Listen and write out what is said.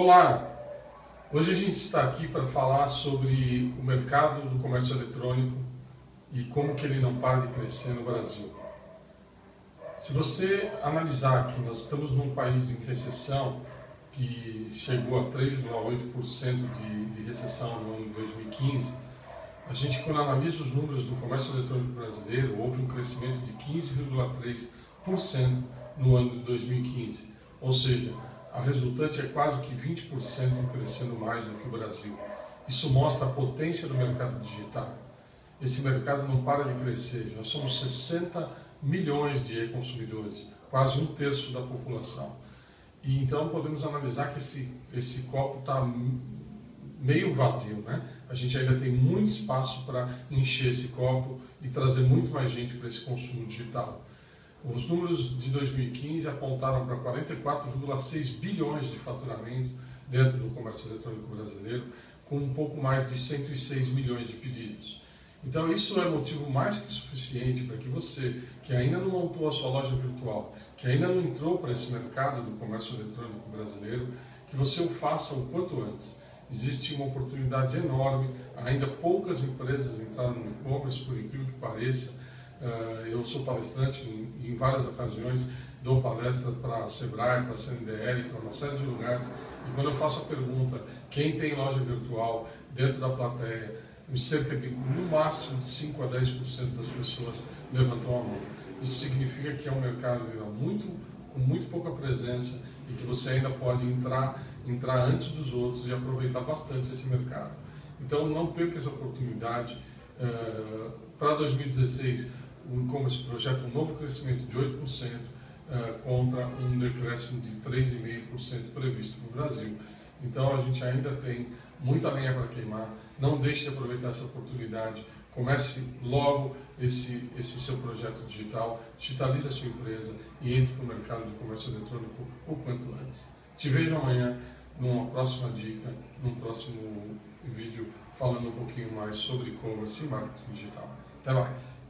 Olá! Hoje a gente está aqui para falar sobre o mercado do comércio eletrônico e como que ele não para de crescer no Brasil. Se você analisar que nós estamos num país em recessão, que chegou a 3,8% de, de recessão no ano de 2015, a gente quando analisa os números do comércio eletrônico brasileiro, houve um crescimento de 15,3% no ano de 2015. Ou seja, a resultante é quase que 20% crescendo mais do que o Brasil. Isso mostra a potência do mercado digital. Esse mercado não para de crescer, já somos 60 milhões de e-consumidores, quase um terço da população. E então podemos analisar que esse, esse copo está meio vazio, né? A gente ainda tem muito espaço para encher esse copo e trazer muito mais gente para esse consumo digital. Os números de 2015 apontaram para 44,6 bilhões de faturamento dentro do comércio eletrônico brasileiro, com um pouco mais de 106 milhões de pedidos. Então, isso é motivo mais que suficiente para que você, que ainda não montou a sua loja virtual, que ainda não entrou para esse mercado do comércio eletrônico brasileiro, que você o faça o quanto antes. Existe uma oportunidade enorme, ainda poucas empresas entraram no e-commerce, por incrível que pareça, eu sou palestrante em, várias ocasiões, dou palestra para o Sebrae, para a CNDL, para uma série de lugares. E quando eu faço a pergunta, quem tem loja virtual dentro da plateia, cerca de, no máximo, de 5 a 10% das pessoas levantam a mão. Isso significa que é um mercado muito, com muito pouca presença e que você ainda pode entrar, entrar antes dos outros e aproveitar bastante esse mercado. Então, não perca essa oportunidade. Uh, para 2016, o e-commerce projeta um novo crescimento de 8% uh, eh, contra um decréscimo de 3,5% previsto no Brasil. Então a gente ainda tem muita lenha para queimar, não deixe de aproveitar essa oportunidade, comece logo esse, esse seu projeto digital, digitalize a sua empresa e entre para o mercado de comércio eletrônico o quanto antes. Te vejo amanhã numa próxima dica, num próximo vídeo falando um pouquinho mais sobre e-commerce e marketing digital. Até mais!